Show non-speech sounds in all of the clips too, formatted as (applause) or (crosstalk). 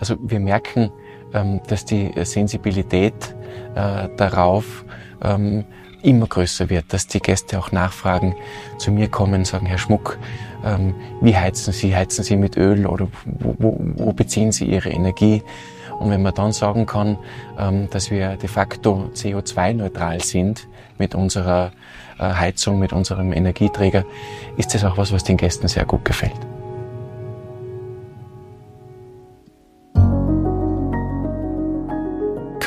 Also wir merken, ähm, dass die Sensibilität äh, darauf ähm, immer größer wird, dass die Gäste auch nachfragen, zu mir kommen, sagen, Herr Schmuck, ähm, wie heizen Sie? Heizen Sie mit Öl oder wo, wo, wo beziehen Sie Ihre Energie? Und wenn man dann sagen kann, dass wir de facto CO2-neutral sind mit unserer äh, Heizung, mit unserem Energieträger, ist das auch was, was den Gästen sehr gut gefällt.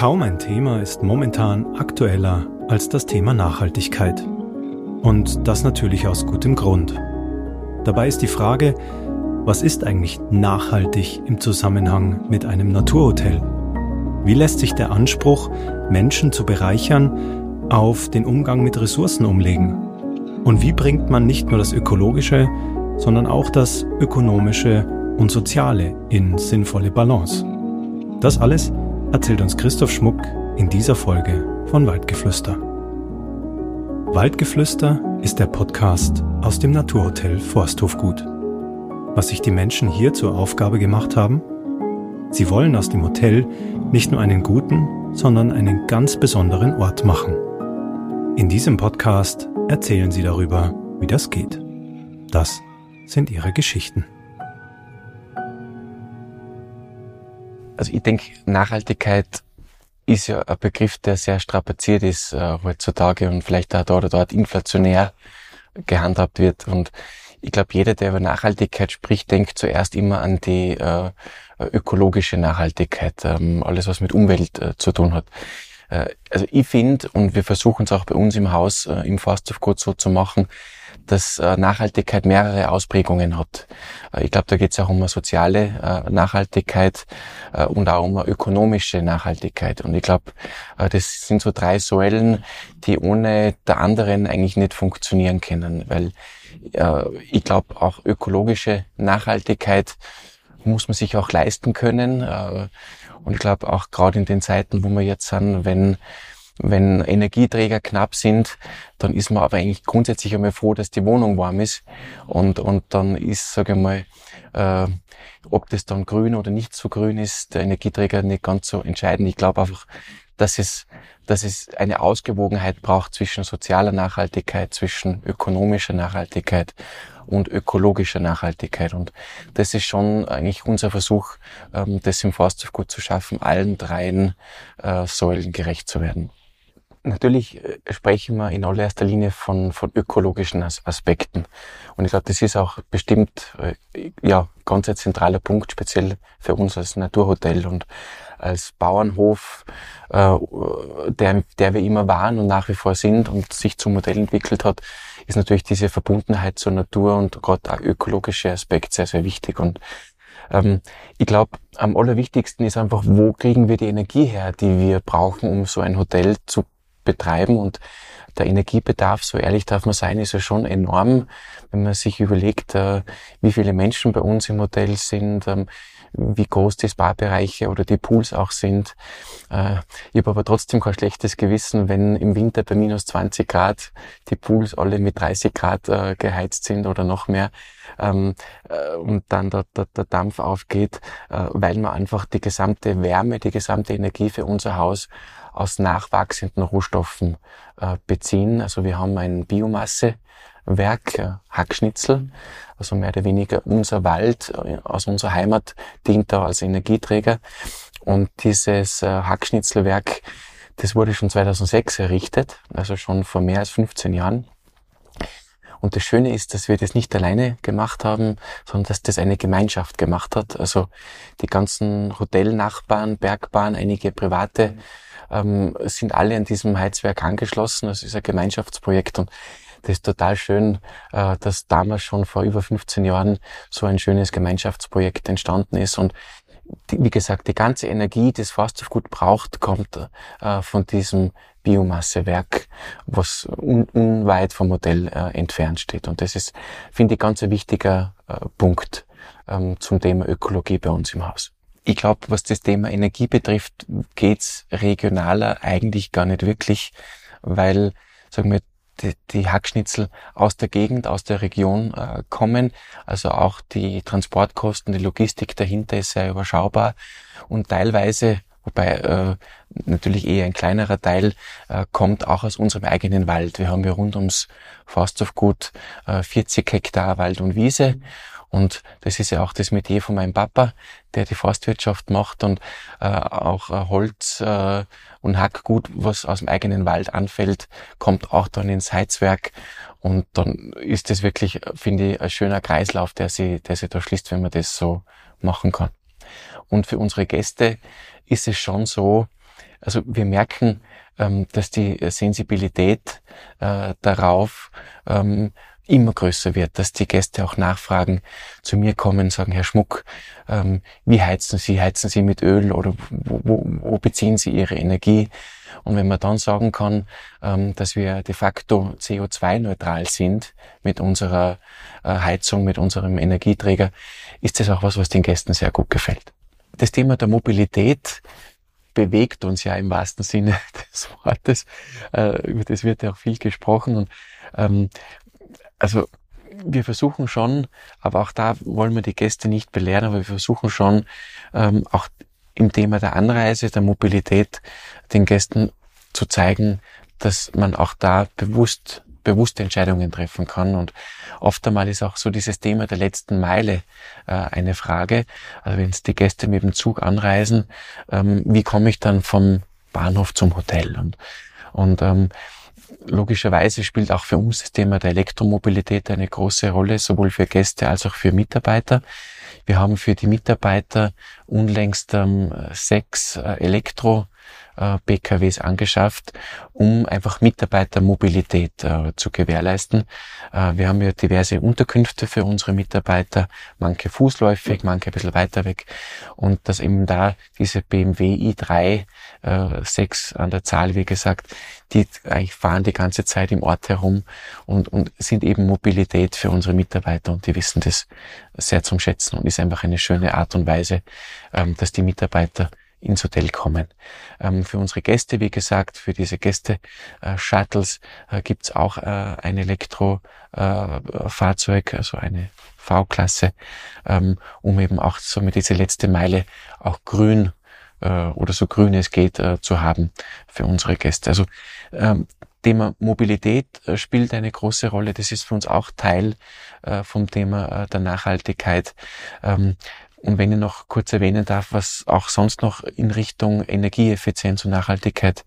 Kaum ein Thema ist momentan aktueller als das Thema Nachhaltigkeit. Und das natürlich aus gutem Grund. Dabei ist die Frage, was ist eigentlich nachhaltig im Zusammenhang mit einem Naturhotel? Wie lässt sich der Anspruch, Menschen zu bereichern, auf den Umgang mit Ressourcen umlegen? Und wie bringt man nicht nur das Ökologische, sondern auch das Ökonomische und Soziale in sinnvolle Balance? Das alles erzählt uns Christoph Schmuck in dieser Folge von Waldgeflüster. Waldgeflüster ist der Podcast aus dem Naturhotel Forsthofgut. Was sich die Menschen hier zur Aufgabe gemacht haben? Sie wollen aus dem Hotel nicht nur einen guten, sondern einen ganz besonderen Ort machen. In diesem Podcast erzählen sie darüber, wie das geht. Das sind ihre Geschichten. Also ich denke, Nachhaltigkeit ist ja ein Begriff, der sehr strapaziert ist äh, heutzutage und vielleicht auch da oder dort inflationär gehandhabt wird. Und ich glaube, jeder, der über Nachhaltigkeit spricht, denkt zuerst immer an die äh, ökologische Nachhaltigkeit, ähm, alles was mit Umwelt äh, zu tun hat. Äh, also ich finde, und wir versuchen es auch bei uns im Haus äh, im Forsthof so zu machen, dass äh, Nachhaltigkeit mehrere Ausprägungen hat. Äh, ich glaube, da geht es auch um eine soziale äh, Nachhaltigkeit und auch um eine ökonomische Nachhaltigkeit. Und ich glaube, das sind so drei Säulen, die ohne der anderen eigentlich nicht funktionieren können, weil ich glaube, auch ökologische Nachhaltigkeit muss man sich auch leisten können. Und ich glaube auch gerade in den Zeiten, wo wir jetzt sind, wenn wenn Energieträger knapp sind, dann ist man aber eigentlich grundsätzlich einmal froh, dass die Wohnung warm ist. Und, und dann ist, sage ich mal, äh, ob das dann grün oder nicht so grün ist, der Energieträger nicht ganz so entscheidend. Ich glaube einfach, dass es, dass es eine Ausgewogenheit braucht zwischen sozialer Nachhaltigkeit, zwischen ökonomischer Nachhaltigkeit und ökologischer Nachhaltigkeit. Und das ist schon eigentlich unser Versuch, ähm, das im Forsthof gut zu schaffen, allen dreien äh, Säulen gerecht zu werden. Natürlich äh, sprechen wir in allererster Linie von, von ökologischen Aspekten. Und ich glaube, das ist auch bestimmt äh, ja, ganz ein zentraler Punkt, speziell für uns als Naturhotel und als Bauernhof, äh, der, der wir immer waren und nach wie vor sind und sich zum Modell entwickelt hat, ist natürlich diese Verbundenheit zur Natur und gerade der ökologische Aspekt sehr, sehr wichtig. Und ähm, ich glaube, am allerwichtigsten ist einfach, wo kriegen wir die Energie her, die wir brauchen, um so ein Hotel zu betreiben und der Energiebedarf, so ehrlich darf man sein, ist ja schon enorm, wenn man sich überlegt, äh, wie viele Menschen bei uns im Hotel sind, ähm, wie groß die Spa-Bereiche oder die Pools auch sind. Äh, ich habe aber trotzdem kein schlechtes Gewissen, wenn im Winter bei minus 20 Grad die Pools alle mit 30 Grad äh, geheizt sind oder noch mehr ähm, und dann der, der, der Dampf aufgeht, weil man einfach die gesamte Wärme, die gesamte Energie für unser Haus aus nachwachsenden Rohstoffen äh, beziehen. Also wir haben ein Biomassewerk, äh, Hackschnitzel, also mehr oder weniger unser Wald äh, aus unserer Heimat dient da als Energieträger. Und dieses äh, Hackschnitzelwerk, das wurde schon 2006 errichtet, also schon vor mehr als 15 Jahren. Und das Schöne ist, dass wir das nicht alleine gemacht haben, sondern dass das eine Gemeinschaft gemacht hat. Also die ganzen Hotelnachbarn, Bergbahn, einige private ähm, sind alle an diesem Heizwerk angeschlossen. Das ist ein Gemeinschaftsprojekt und das ist total schön, äh, dass damals schon vor über 15 Jahren so ein schönes Gemeinschaftsprojekt entstanden ist und die, wie gesagt, die ganze Energie, die das Forsthof braucht, kommt äh, von diesem Biomassewerk, was un, unweit vom Modell äh, entfernt steht. Und das ist, finde ich, ganz ein wichtiger äh, Punkt ähm, zum Thema Ökologie bei uns im Haus. Ich glaube, was das Thema Energie betrifft, geht's regionaler eigentlich gar nicht wirklich, weil, sagen wir, die, die Hackschnitzel aus der Gegend, aus der Region äh, kommen. Also auch die Transportkosten, die Logistik dahinter ist sehr überschaubar und teilweise wobei äh, natürlich eher ein kleinerer Teil äh, kommt auch aus unserem eigenen Wald. Wir haben ja rund ums Forsthofgut äh, 40 Hektar Wald und Wiese und das ist ja auch das Metier von meinem Papa, der die Forstwirtschaft macht und äh, auch äh, Holz äh, und Hackgut, was aus dem eigenen Wald anfällt, kommt auch dann ins Heizwerk. Und dann ist das wirklich, finde ich, ein schöner Kreislauf, der sich, der sich da schließt, wenn man das so machen kann. Und für unsere Gäste ist es schon so, also wir merken, ähm, dass die Sensibilität äh, darauf ähm, immer größer wird, dass die Gäste auch nachfragen, zu mir kommen, sagen, Herr Schmuck, ähm, wie heizen Sie? Heizen Sie mit Öl oder wo, wo, wo beziehen Sie Ihre Energie? Und wenn man dann sagen kann, ähm, dass wir de facto CO2-neutral sind mit unserer äh, Heizung, mit unserem Energieträger, ist das auch was, was den Gästen sehr gut gefällt. Das Thema der Mobilität bewegt uns ja im wahrsten Sinne (laughs) des Wortes. Äh, über das wird ja auch viel gesprochen. Und ähm, also wir versuchen schon, aber auch da wollen wir die Gäste nicht belehren, aber wir versuchen schon ähm, auch im Thema der Anreise, der Mobilität den Gästen zu zeigen, dass man auch da bewusst bewusste Entscheidungen treffen kann. Und oft einmal ist auch so dieses Thema der letzten Meile äh, eine Frage. Also wenn es die Gäste mit dem Zug anreisen, ähm, wie komme ich dann vom Bahnhof zum Hotel? Und, und ähm, logischerweise spielt auch für uns das Thema der Elektromobilität eine große Rolle, sowohl für Gäste als auch für Mitarbeiter. Wir haben für die Mitarbeiter unlängst ähm, sechs äh, Elektro äh, PKWs angeschafft, um einfach Mitarbeitermobilität äh, zu gewährleisten. Äh, wir haben ja diverse Unterkünfte für unsere Mitarbeiter, manche fußläufig, manche ein bisschen weiter weg. Und dass eben da diese BMW i3, äh, sechs an der Zahl, wie gesagt, die eigentlich fahren die ganze Zeit im Ort herum und, und sind eben Mobilität für unsere Mitarbeiter und die wissen das sehr zum Schätzen und ist einfach eine schöne Art und Weise, ähm, dass die Mitarbeiter ins Hotel kommen. Ähm, für unsere Gäste, wie gesagt, für diese Gäste-Shuttles äh, gibt's auch äh, ein Elektrofahrzeug, äh, also eine V-Klasse, ähm, um eben auch so mit dieser letzte Meile auch grün äh, oder so grün es geht äh, zu haben für unsere Gäste. Also ähm, Thema Mobilität spielt eine große Rolle. Das ist für uns auch Teil äh, vom Thema äh, der Nachhaltigkeit. Ähm, und wenn ich noch kurz erwähnen darf, was auch sonst noch in Richtung Energieeffizienz und Nachhaltigkeit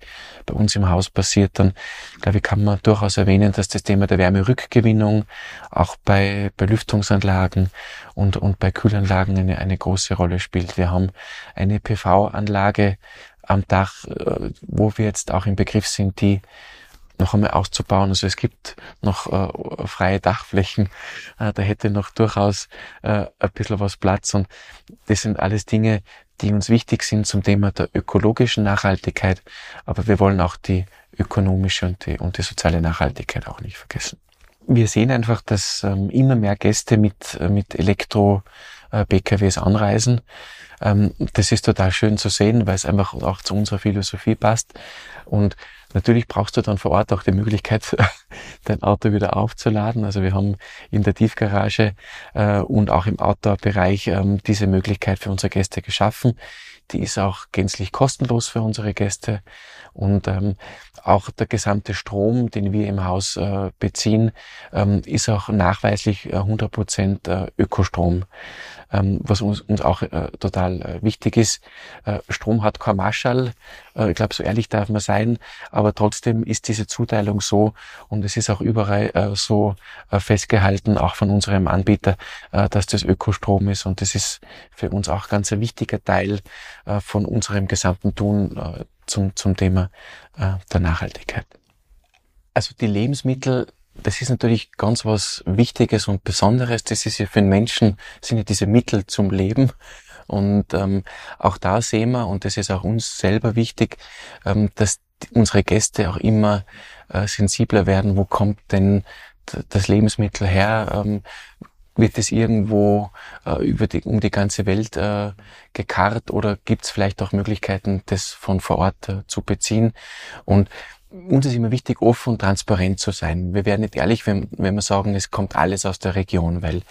bei uns im Haus passiert, dann glaube ich, kann man durchaus erwähnen, dass das Thema der Wärmerückgewinnung auch bei, bei Lüftungsanlagen und, und bei Kühlanlagen eine, eine große Rolle spielt. Wir haben eine PV-Anlage am Dach, äh, wo wir jetzt auch im Begriff sind, die noch einmal auszubauen. Also es gibt noch äh, freie Dachflächen, äh, da hätte noch durchaus äh, ein bisschen was Platz und das sind alles Dinge, die uns wichtig sind zum Thema der ökologischen Nachhaltigkeit, aber wir wollen auch die ökonomische und die, und die soziale Nachhaltigkeit auch nicht vergessen. Wir sehen einfach, dass ähm, immer mehr Gäste mit, äh, mit Elektro-PKWs äh, anreisen. Ähm, das ist total schön zu sehen, weil es einfach auch zu unserer Philosophie passt. Und Natürlich brauchst du dann vor Ort auch die Möglichkeit, (laughs) dein Auto wieder aufzuladen. Also wir haben in der Tiefgarage äh, und auch im Outdoor-Bereich ähm, diese Möglichkeit für unsere Gäste geschaffen. Die ist auch gänzlich kostenlos für unsere Gäste. Und ähm, auch der gesamte Strom, den wir im Haus äh, beziehen, ähm, ist auch nachweislich äh, 100% äh, Ökostrom ähm, was uns, uns auch äh, total äh, wichtig ist. Äh, Strom hat kein Marschall, äh, ich glaube, so ehrlich darf man sein, aber trotzdem ist diese Zuteilung so und es ist auch überall äh, so äh, festgehalten, auch von unserem Anbieter, dass das Ökostrom ist und das ist für uns auch ganz ein wichtiger Teil von unserem gesamten Tun zum, zum Thema der Nachhaltigkeit. Also die Lebensmittel das ist natürlich ganz was Wichtiges und Besonderes. Das ist ja für den Menschen, sind ja diese Mittel zum Leben. Und ähm, auch da sehen wir, und das ist auch uns selber wichtig, ähm, dass unsere Gäste auch immer äh, sensibler werden, wo kommt denn das Lebensmittel her? Ähm, wird es irgendwo äh, über die, um die ganze Welt äh, gekarrt oder gibt es vielleicht auch Möglichkeiten, das von vor Ort äh, zu beziehen? Und uns ist immer wichtig, offen und transparent zu sein. Wir werden nicht ehrlich, wenn, wenn wir sagen, es kommt alles aus der Region, weil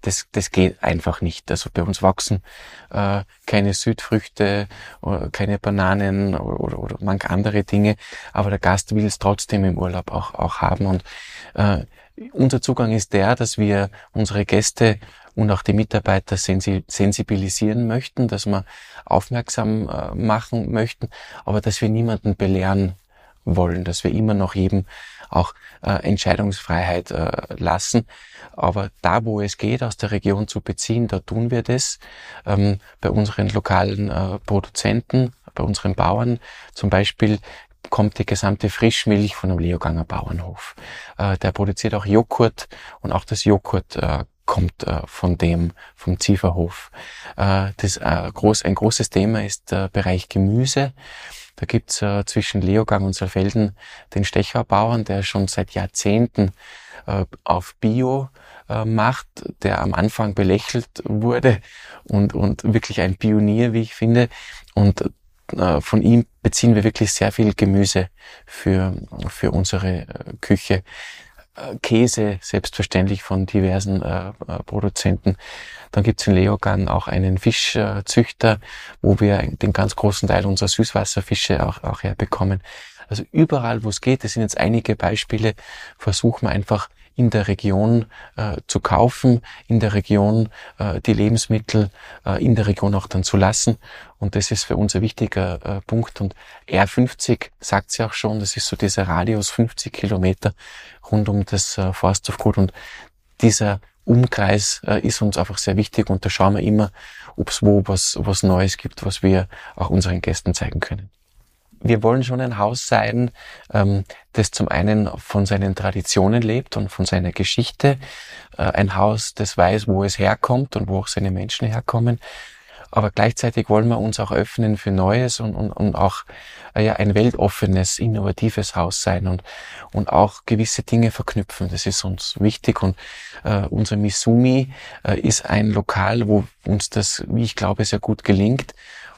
das, das geht einfach nicht. Also bei uns wachsen äh, keine Südfrüchte, oder keine Bananen oder, oder, oder manch andere Dinge, aber der Gast will es trotzdem im Urlaub auch, auch haben. Und äh, unser Zugang ist der, dass wir unsere Gäste und auch die Mitarbeiter sensibilisieren möchten, dass wir aufmerksam äh, machen möchten, aber dass wir niemanden belehren wollen, dass wir immer noch jedem auch äh, Entscheidungsfreiheit äh, lassen. Aber da, wo es geht, aus der Region zu beziehen, da tun wir das. Ähm, bei unseren lokalen äh, Produzenten, bei unseren Bauern zum Beispiel kommt die gesamte Frischmilch von einem Leoganger Bauernhof. Äh, der produziert auch Joghurt und auch das Joghurt äh, kommt äh, von dem, vom Zieferhof. Äh, das äh, groß, ein großes Thema ist der Bereich Gemüse. Da gibt's äh, zwischen Leogang und Saalfelden den Stechau-Bauern, der schon seit Jahrzehnten äh, auf Bio äh, macht, der am Anfang belächelt wurde und, und wirklich ein Pionier, wie ich finde. Und äh, von ihm beziehen wir wirklich sehr viel Gemüse für, für unsere äh, Küche. Käse, selbstverständlich von diversen äh, äh, Produzenten. Dann gibt's in Leogan auch einen Fischzüchter, wo wir den ganz großen Teil unserer Süßwasserfische auch, auch herbekommen. Also überall, wo es geht, das sind jetzt einige Beispiele, versuchen wir einfach in der Region äh, zu kaufen, in der Region äh, die Lebensmittel äh, in der Region auch dann zu lassen. Und das ist für uns ein wichtiger äh, Punkt. Und R50 sagt sie auch schon, das ist so dieser Radius 50 Kilometer rund um das äh, Forsthofgut. Und dieser Umkreis äh, ist uns einfach sehr wichtig und da schauen wir immer, ob es wo was, was Neues gibt, was wir auch unseren Gästen zeigen können wir wollen schon ein Haus sein, ähm, das zum einen von seinen Traditionen lebt und von seiner Geschichte. Äh, ein Haus, das weiß, wo es herkommt und wo auch seine Menschen herkommen. Aber gleichzeitig wollen wir uns auch öffnen für Neues und, und, und auch äh, ja, ein weltoffenes, innovatives Haus sein und, und auch gewisse Dinge verknüpfen. Das ist uns wichtig. Und äh, unser Misumi äh, ist ein Lokal, wo uns das, wie ich glaube, sehr gut gelingt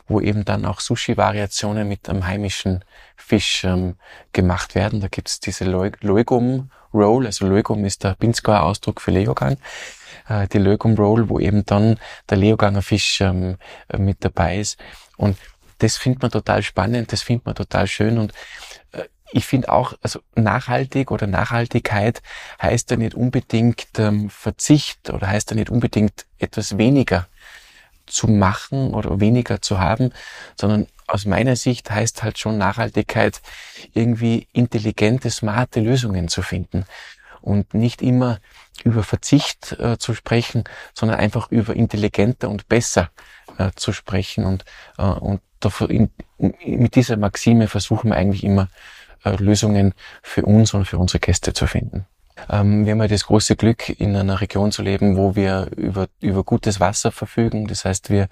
wo eben dann auch Sushi-Variationen mit einem heimischen Fisch ähm, gemacht werden. Da gibt's diese Leugum Roll, also Leugum ist der Pinzgauer Ausdruck für Leogang. Äh, die Leugum Roll, wo eben dann der Leoganger Fisch ähm, äh, mit dabei ist. Und das findet man total spannend, das findet man total schön und äh, ich finde auch, also nachhaltig oder Nachhaltigkeit heißt ja nicht unbedingt ähm, Verzicht oder heißt ja nicht unbedingt etwas weniger zu machen oder weniger zu haben, sondern aus meiner Sicht heißt halt schon Nachhaltigkeit irgendwie intelligente, smarte Lösungen zu finden und nicht immer über Verzicht äh, zu sprechen, sondern einfach über intelligenter und besser äh, zu sprechen und, äh, und dafür in, mit dieser Maxime versuchen wir eigentlich immer äh, Lösungen für uns und für unsere Gäste zu finden. Ähm, wir haben ja das große Glück, in einer Region zu leben, wo wir über, über gutes Wasser verfügen. Das heißt, wir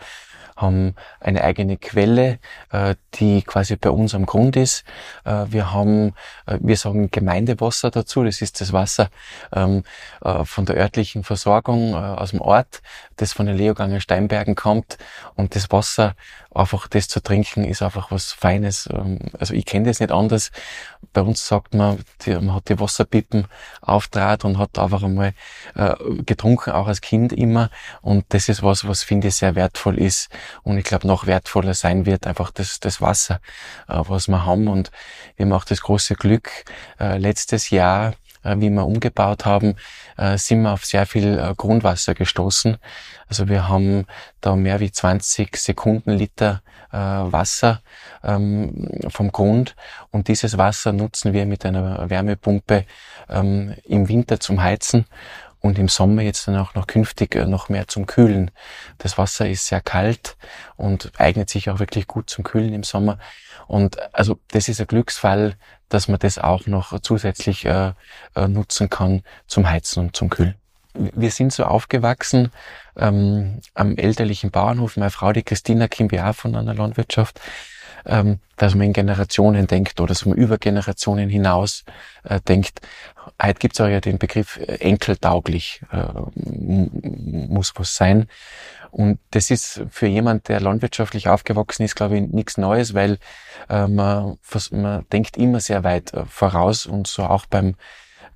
haben eine eigene Quelle, äh, die quasi bei uns am Grund ist. Äh, wir haben, äh, wir sagen Gemeindewasser dazu. Das ist das Wasser ähm, von der örtlichen Versorgung aus dem Ort, das von den Leoganger Steinbergen kommt. Und das Wasser einfach das zu trinken ist einfach was Feines. Ähm, also ich kenne das nicht anders. Bei uns sagt man, die, man hat die Wasserpippen auftrat und hat einfach einmal äh, getrunken, auch als Kind immer. Und das ist was, was finde ich sehr wertvoll ist. Und ich glaube, noch wertvoller sein wird einfach das, das Wasser, äh, was wir haben. Und wir haben auch das große Glück, äh, letztes Jahr wie wir umgebaut haben, äh, sind wir auf sehr viel äh, Grundwasser gestoßen. Also wir haben da mehr wie 20 Sekundenliter Wasser ähm, vom Grund und dieses Wasser nutzen wir mit einer Wärmepumpe ähm, im Winter zum Heizen und im Sommer jetzt dann auch noch künftig noch mehr zum Kühlen. Das Wasser ist sehr kalt und eignet sich auch wirklich gut zum Kühlen im Sommer. Und also das ist ein Glücksfall, dass man das auch noch zusätzlich äh, äh, nutzen kann zum Heizen und zum Kühlen. Wir sind so aufgewachsen ähm, am elterlichen Bauernhof. Meine Frau, die Christina, kommt ja von einer Landwirtschaft. Ähm, dass man in Generationen denkt oder dass man über Generationen hinaus äh, denkt. Heute gibt es auch ja den Begriff äh, enkeltauglich, äh, muss was sein. Und das ist für jemand, der landwirtschaftlich aufgewachsen ist, glaube ich, nichts Neues, weil äh, man, man denkt immer sehr weit äh, voraus und so auch beim,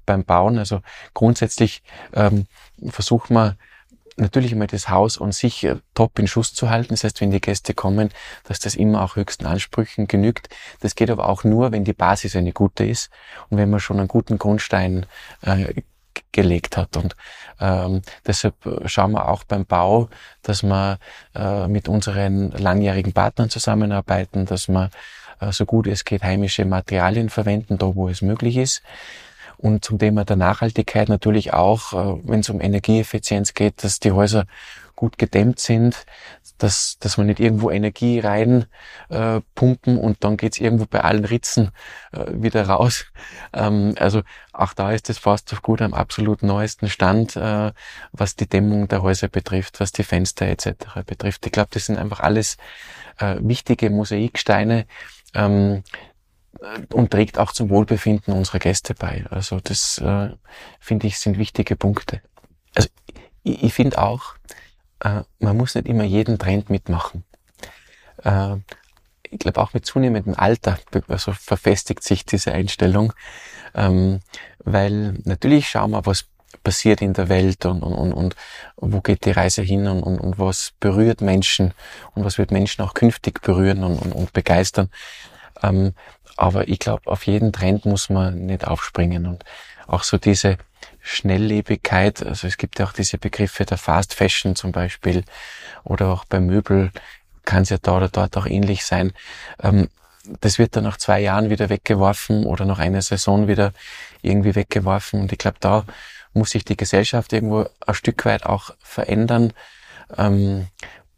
beim Bauen. Also grundsätzlich ähm, versucht man natürlich einmal das Haus an sich äh, top in Schuss zu halten. Das heißt, wenn die Gäste kommen, dass das immer auch höchsten Ansprüchen genügt. Das geht aber auch nur, wenn die Basis eine gute ist und wenn man schon einen guten Grundstein äh, gelegt hat. Und ähm, deshalb schauen wir auch beim Bau, dass wir äh, mit unseren langjährigen Partnern zusammenarbeiten, dass wir äh, so gut es geht heimische Materialien verwenden, da wo es möglich ist. Und zum Thema der Nachhaltigkeit natürlich auch, äh, wenn es um Energieeffizienz geht, dass die Häuser gut gedämmt sind, dass, dass man nicht irgendwo Energie rein äh, und dann geht's irgendwo bei allen Ritzen äh, wieder raus. (laughs) Ähm, also auch da ist das fast auf gut am absolut neuesten Stand, äh, was die Dämmung der Häuser betrifft, was die Fenster etc. betrifft. Ich glaube, das sind einfach alles äh, wichtige Mosaiksteine, ähm, und trägt auch zum Wohlbefinden unserer Gäste bei. Also das äh, finde ich sind wichtige Punkte. Also ich, ich finde auch, äh, man muss nicht immer jeden Trend mitmachen. Äh, ich glaube auch mit zunehmendem Alter also verfestigt sich diese Einstellung, ähm, weil natürlich schauen wir, was passiert in der Welt und, und, und, und wo geht die Reise hin und, und, und was berührt Menschen und was wird Menschen auch künftig berühren und, und, und begeistern. Ähm, aber ich glaube, auf jeden Trend muss man nicht aufspringen und auch so diese Schnelllebigkeit, also es gibt ja auch diese Begriffe der Fast Fashion zum Beispiel oder auch bei Möbel kann es ja da oder dort auch ähnlich sein. Ähm, das wird dann nach zwei Jahren wieder weggeworfen oder nach einer Saison wieder irgendwie weggeworfen und ich glaube, da muss sich die Gesellschaft irgendwo ein Stück weit auch verändern ähm,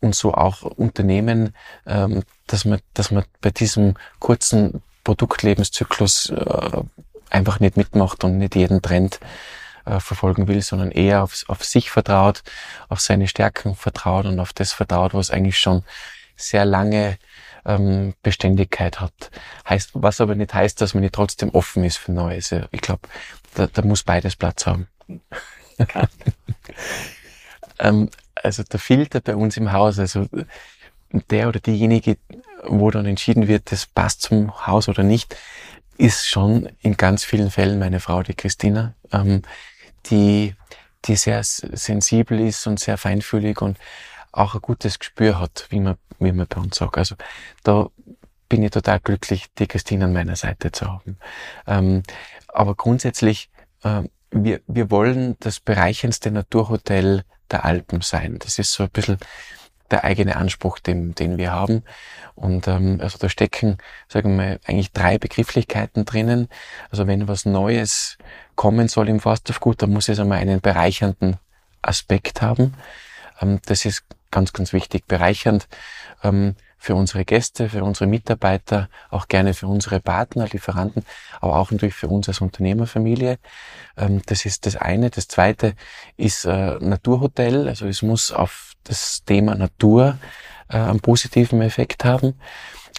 und so auch Unternehmen, ähm, dass man, dass man bei diesem kurzen Produktlebenszyklus äh, einfach nicht mitmacht und nicht jeden Trend äh, verfolgen will, sondern eher auf, auf sich vertraut, auf seine Stärken vertraut und auf das vertraut, was eigentlich schon sehr lange ähm, Beständigkeit hat. Heißt, was aber nicht heißt, dass man nicht trotzdem offen ist für Neues. Ich glaube, da, da muss beides Platz haben. (laughs) ähm, also der Filter bei uns im Haus, also der oder diejenige, wo dann entschieden wird, das passt zum Haus oder nicht, ist schon in ganz vielen Fällen meine Frau, die Christina, ähm, die, die sehr sensibel ist und sehr feinfühlig und auch ein gutes Gespür hat, wie man, wie man bei uns sagt. Also da bin ich total glücklich, die Christina an meiner Seite zu haben. Ähm, aber grundsätzlich, äh, wir, wir wollen das bereichendste Naturhotel der Alpen sein. Das ist so ein bisschen der eigene Anspruch, den, den wir haben. Und ähm, also da stecken, sagen wir, eigentlich drei Begrifflichkeiten drinnen. Also wenn was Neues kommen soll im Forsthof-Gut, dann muss es einmal einen bereichernden Aspekt haben. Ähm, das ist ganz, ganz wichtig. Bereichernd ähm, für unsere Gäste, für unsere Mitarbeiter, auch gerne für unsere Partner, Lieferanten, aber auch natürlich für uns als Unternehmerfamilie. Ähm, das ist das eine. Das zweite ist äh, Naturhotel. Also es muss auf das Thema Natur äh, einen positiven Effekt haben.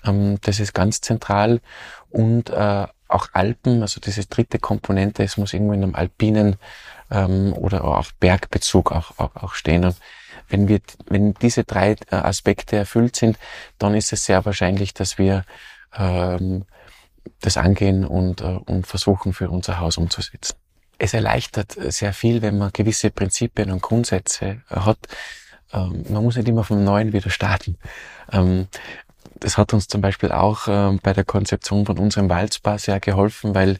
Ähm, das ist ganz zentral. Und äh, auch Alpen, also diese dritte Komponente, es muss irgendwo in einem alpinen ähm, oder auch Bergbezug auch, auch, auch stehen. Und wenn wir, wenn diese drei äh, Aspekte erfüllt sind, dann ist es sehr wahrscheinlich, dass wir ähm, das angehen und, äh, und versuchen für unser Haus umzusetzen. Es erleichtert sehr viel, wenn man gewisse Prinzipien und Grundsätze hat. Ähm, man muss nicht immer vom Neuen wieder starten. Ähm, das hat uns zum Beispiel auch äh, bei der Konzeption von unserem Waldspa sehr geholfen, weil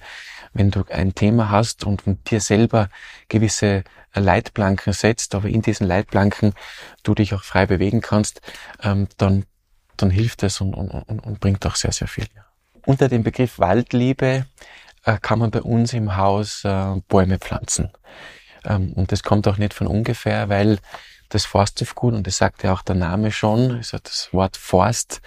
wenn du ein Thema hast und dir selber gewisse Leitplanken setzt, aber in diesen Leitplanken du dich auch frei bewegen kannst, ähm, dann, dann hilft es und, und, und, und bringt auch sehr, sehr viel. Unter dem Begriff Waldliebe äh, kann man bei uns im Haus äh, Bäume pflanzen. Ähm, und das kommt auch nicht von ungefähr, weil das Forsthofgut, und das sagt ja auch der Name schon, ist ja das Wort Forst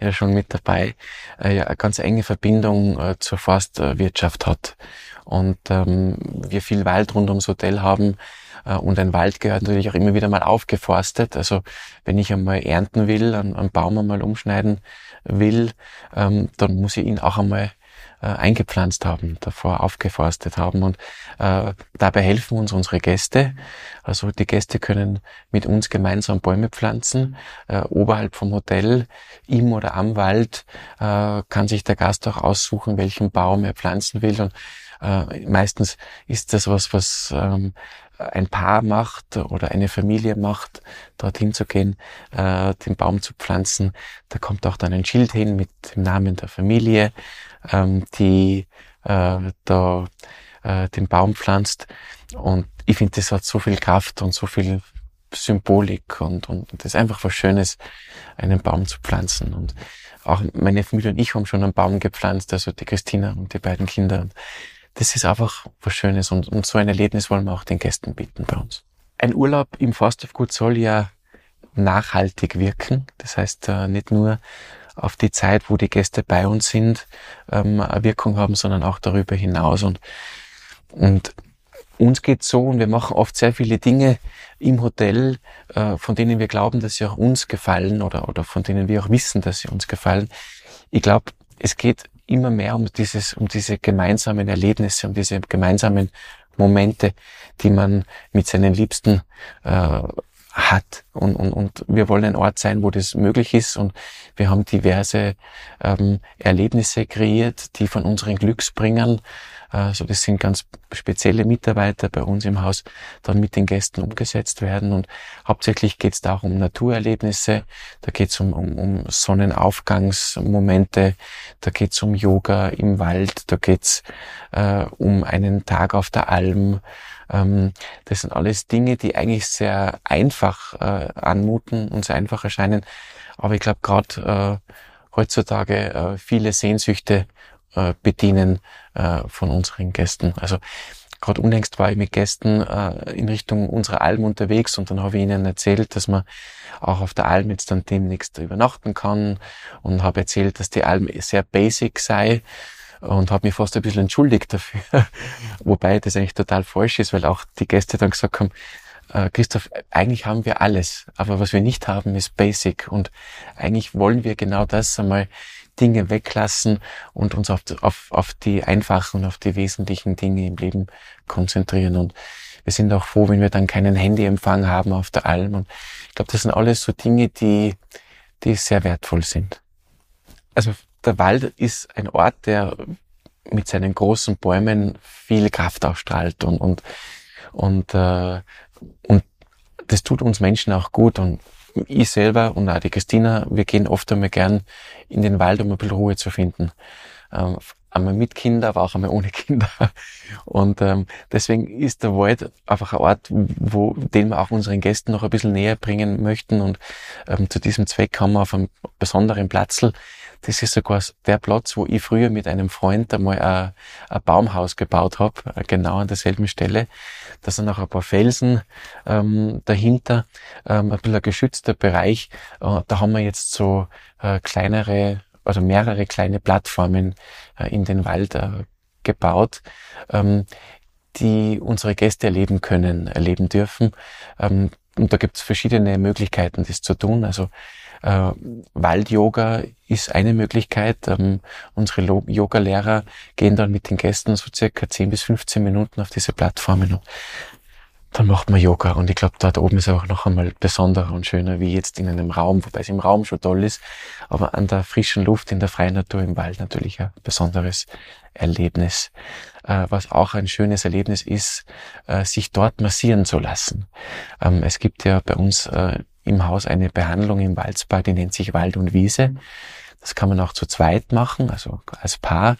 ja schon mit dabei, äh, ja eine ganz enge Verbindung äh, zur Forstwirtschaft hat. und ähm, wir viel Wald rund ums Hotel haben äh, und ein Wald gehört natürlich auch immer wieder mal aufgeforstet. Also wenn ich einmal ernten will, einen, einen Baum einmal umschneiden will, ähm, dann muss ich ihn auch einmal äh, eingepflanzt haben, davor aufgeforstet haben. Und äh, dabei helfen uns unsere Gäste. Also die Gäste können mit uns gemeinsam Bäume pflanzen. Äh, oberhalb vom Hotel, im oder am Wald, äh, kann sich der Gast auch aussuchen, welchen Baum er pflanzen will. Und äh, meistens ist das was, was ähm, ein Paar macht oder eine Familie macht, dorthin zu gehen, äh, den Baum zu pflanzen. Da kommt auch dann ein Schild hin mit dem Namen der Familie, ähm, die äh, da äh, den Baum pflanzt. Und ich finde, das hat so viel Kraft und so viel Symbolik und, und das ist einfach was Schönes, einen Baum zu pflanzen. Und auch meine Familie und ich haben schon einen Baum gepflanzt, also die Christina und die beiden Kinder. Und das ist einfach was Schönes und, und so ein Erlebnis wollen wir auch den Gästen bieten bei uns. Ein Urlaub im Forsthofgut soll ja nachhaltig wirken. Das heißt, äh, nicht nur auf die Zeit, wo die Gäste bei uns sind, ähm, eine Wirkung haben, sondern auch darüber hinaus. Und, und uns geht's so und wir machen oft sehr viele Dinge im Hotel, äh, von denen wir glauben, dass sie auch uns gefallen oder, oder von denen wir auch wissen, dass sie uns gefallen. Ich glaube, es geht immer mehr um dieses, um diese gemeinsamen Erlebnisse, um diese gemeinsamen Momente, die man mit seinen Liebsten äh, hat. Und, und, und wir wollen ein Ort sein, wo das möglich ist. Und wir haben diverse ähm, Erlebnisse kreiert, die von unseren Glücksbringern also das sind ganz spezielle Mitarbeiter bei uns im Haus, dann mit den Gästen umgesetzt werden. Und hauptsächlich geht es da um Naturerlebnisse, da geht es um, um, um Sonnenaufgangsmomente, da geht es um Yoga im Wald, da geht es äh, um einen Tag auf der Alm. Ähm, das sind alles Dinge, die eigentlich sehr einfach äh, anmuten und sehr einfach erscheinen. Aber ich glaube, gerade äh, heutzutage äh, viele Sehnsüchte bedienen von unseren Gästen. Also gerade unlängst war ich mit Gästen äh, in Richtung unserer Alm unterwegs und dann habe ich ihnen erzählt, dass man auch auf der Alm jetzt dann demnächst übernachten kann und habe erzählt, dass die Alm sehr basic sei und habe mich fast ein bisschen entschuldigt dafür, (laughs) wobei das eigentlich total falsch ist, weil auch die Gäste dann gesagt haben, äh, Christoph, eigentlich haben wir alles, aber was wir nicht haben, ist Basic und eigentlich wollen wir genau das einmal Dinge weglassen und uns auf, auf, auf die einfachen, auf die wesentlichen Dinge im Leben konzentrieren. Und wir sind auch froh, wenn wir dann keinen Handyempfang haben auf der Alm. Und ich glaube, das sind alles so Dinge, die, die sehr wertvoll sind. Also der Wald ist ein Ort, der mit seinen großen Bäumen viel Kraft ausstrahlt und, und, und, äh, und das tut uns Menschen auch gut. Und ich selber und auch die Christina, wir gehen oft einmal gern in den Wald, um ein bisschen Ruhe zu finden. Ähm, einmal mit Kinder, aber auch einmal ohne Kinder. Und ähm, deswegen ist der Wald einfach ein Ort, wo den wir auch unseren Gästen noch ein bisschen näher bringen möchten. Und ähm, zu diesem Zweck haben wir auf einem besonderen Platzl das ist sogar der Platz, wo ich früher mit einem Freund einmal ein, ein Baumhaus gebaut habe, äh, genau an derselben Stelle. Da sind auch ein paar Felsen ähm, dahinter, ähm, ein bisschen ein geschützter Bereich. Äh, da haben wir jetzt so äh, kleinere, also mehrere kleine Plattformen äh, in den Wald äh, gebaut. Ähm, die unsere Gäste erleben können, erleben dürfen. Ähm, und da gibt es verschiedene Möglichkeiten, das zu tun. Also äh, Wald-Yoga ist eine Möglichkeit. Ähm, unsere Yoga-Lehrer gehen dann mit den Gästen so circa 10 bis 15 Minuten auf diese Plattformen und dann macht man Yoga. Und ich glaube, dort oben ist auch noch einmal besonderer und schöner wie jetzt in einem Raum, wobei es im Raum schon toll ist, aber an der frischen Luft, in der freien Natur im Wald natürlich ein besonderes Erlebnis. Äh, was auch ein schönes Erlebnis ist, äh, sich dort massieren zu lassen. Ähm, es gibt ja bei uns äh, im Haus eine Behandlung im Waldspa, die nennt sich Wald und Wiese. Das kann man auch zu zweit machen, also als Paar.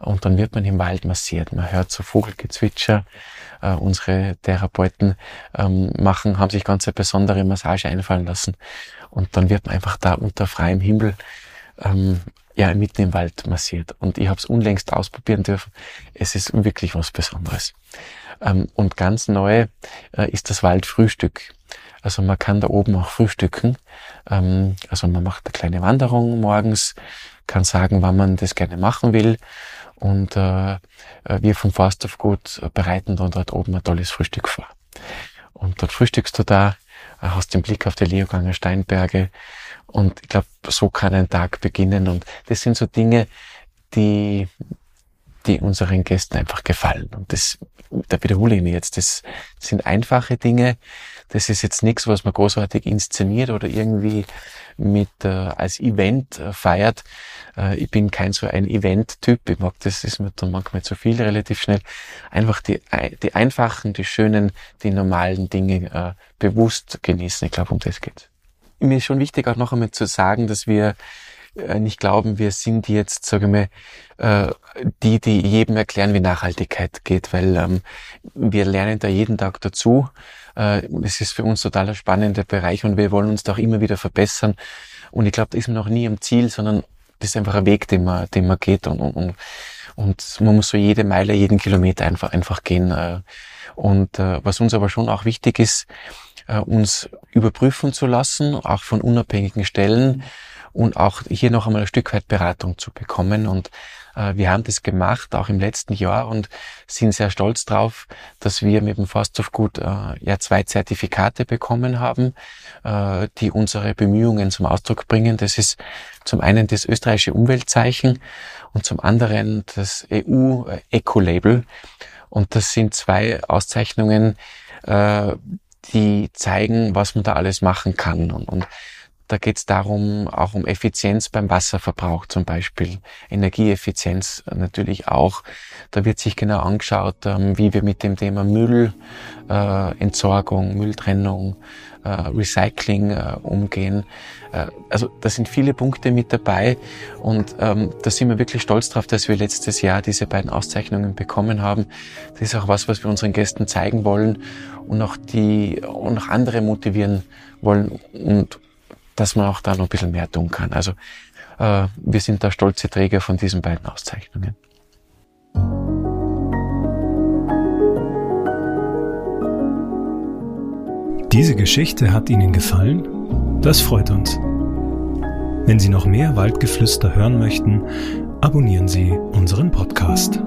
Und dann wird man im Wald massiert. Man hört so Vogelgezwitscher. Äh, unsere Therapeuten ähm, machen, haben sich ganz eine besondere Massage einfallen lassen. Und dann wird man einfach da unter freiem Himmel ähm, ja mitten im Wald massiert. Und ich habe es unlängst ausprobieren dürfen. Es ist wirklich was Besonderes. Ähm, und ganz neu äh, ist das Waldfrühstück. Also man kann da oben auch frühstücken. Ähm, also man macht eine kleine Wanderung morgens, kann sagen, wann man das gerne machen will. Und äh, äh wir vom Forsthofgut bereiten dann dort oben ein tolles Frühstück vor. Und dort frühstückst du da, äh, hast den Blick auf die Leoganger Steinberge. Und ich glaube, so kann ein Tag beginnen. Und das sind so Dinge, die, die unseren Gästen einfach gefallen. Und das, da wiederhole ich mich jetzt. Das sind einfache Dinge. Das ist jetzt nichts, was man großartig inszeniert oder irgendwie mit äh, als Event äh, feiert. Äh, ich bin kein so ein Event-Typ. Ich mag das, ist mir dann manchmal zu viel relativ schnell. Einfach die, die einfachen, die schönen, die normalen Dinge äh, bewusst genießen. Ich glaube, um das geht's. Mir ist schon wichtig auch noch einmal zu sagen, dass wir äh, nicht glauben, wir sind jetzt, sage ich mal, äh, die, die jedem erklären, wie Nachhaltigkeit geht, weil ähm, wir lernen da jeden Tag dazu. Äh, es ist für uns total ein spannender Bereich und wir wollen uns da auch immer wieder verbessern. Und ich glaube, da ist man noch nie am Ziel, sondern das ist einfach ein Weg, den man, den man geht und, und, und man muss so jede Meile, jeden Kilometer einfach, einfach gehen. Und was uns aber schon auch wichtig ist, uns überprüfen zu lassen, auch von unabhängigen Stellen, und auch hier noch einmal ein Stück weit Beratung zu bekommen. Und äh, wir haben das gemacht, auch im letzten Jahr und sind sehr stolz drauf, dass wir mit dem Forsthofgut äh, ja zwei Zertifikate bekommen haben, äh, die unsere Bemühungen zum Ausdruck bringen. Das ist zum einen das österreichische Umweltzeichen und zum anderen das EU Eco-Label. Und das sind zwei Auszeichnungen, äh, die zeigen, was man da alles machen kann. Und, und da geht es darum, auch um Effizienz beim Wasserverbrauch zum Beispiel, Energieeffizienz natürlich auch. Da wird sich genau angeschaut, ähm, wie wir mit dem Thema Müll, äh, Mülltrennung, äh, Recycling äh, umgehen. Also da sind viele Punkte mit dabei und ähm, da sind wir wirklich stolz drauf, dass wir letztes Jahr diese beiden Auszeichnungen bekommen haben. Das ist auch was, was wir unseren Gästen zeigen wollen und auch die und auch andere motivieren wollen und dass man auch da noch ein bisschen mehr tun kann. Also äh, wir sind da stolze Träger von diesen beiden Auszeichnungen. Diese Geschichte hat Ihnen gefallen? Das freut uns. Wenn Sie noch mehr Waldgeflüster hören möchten, abonnieren Sie unseren Podcast.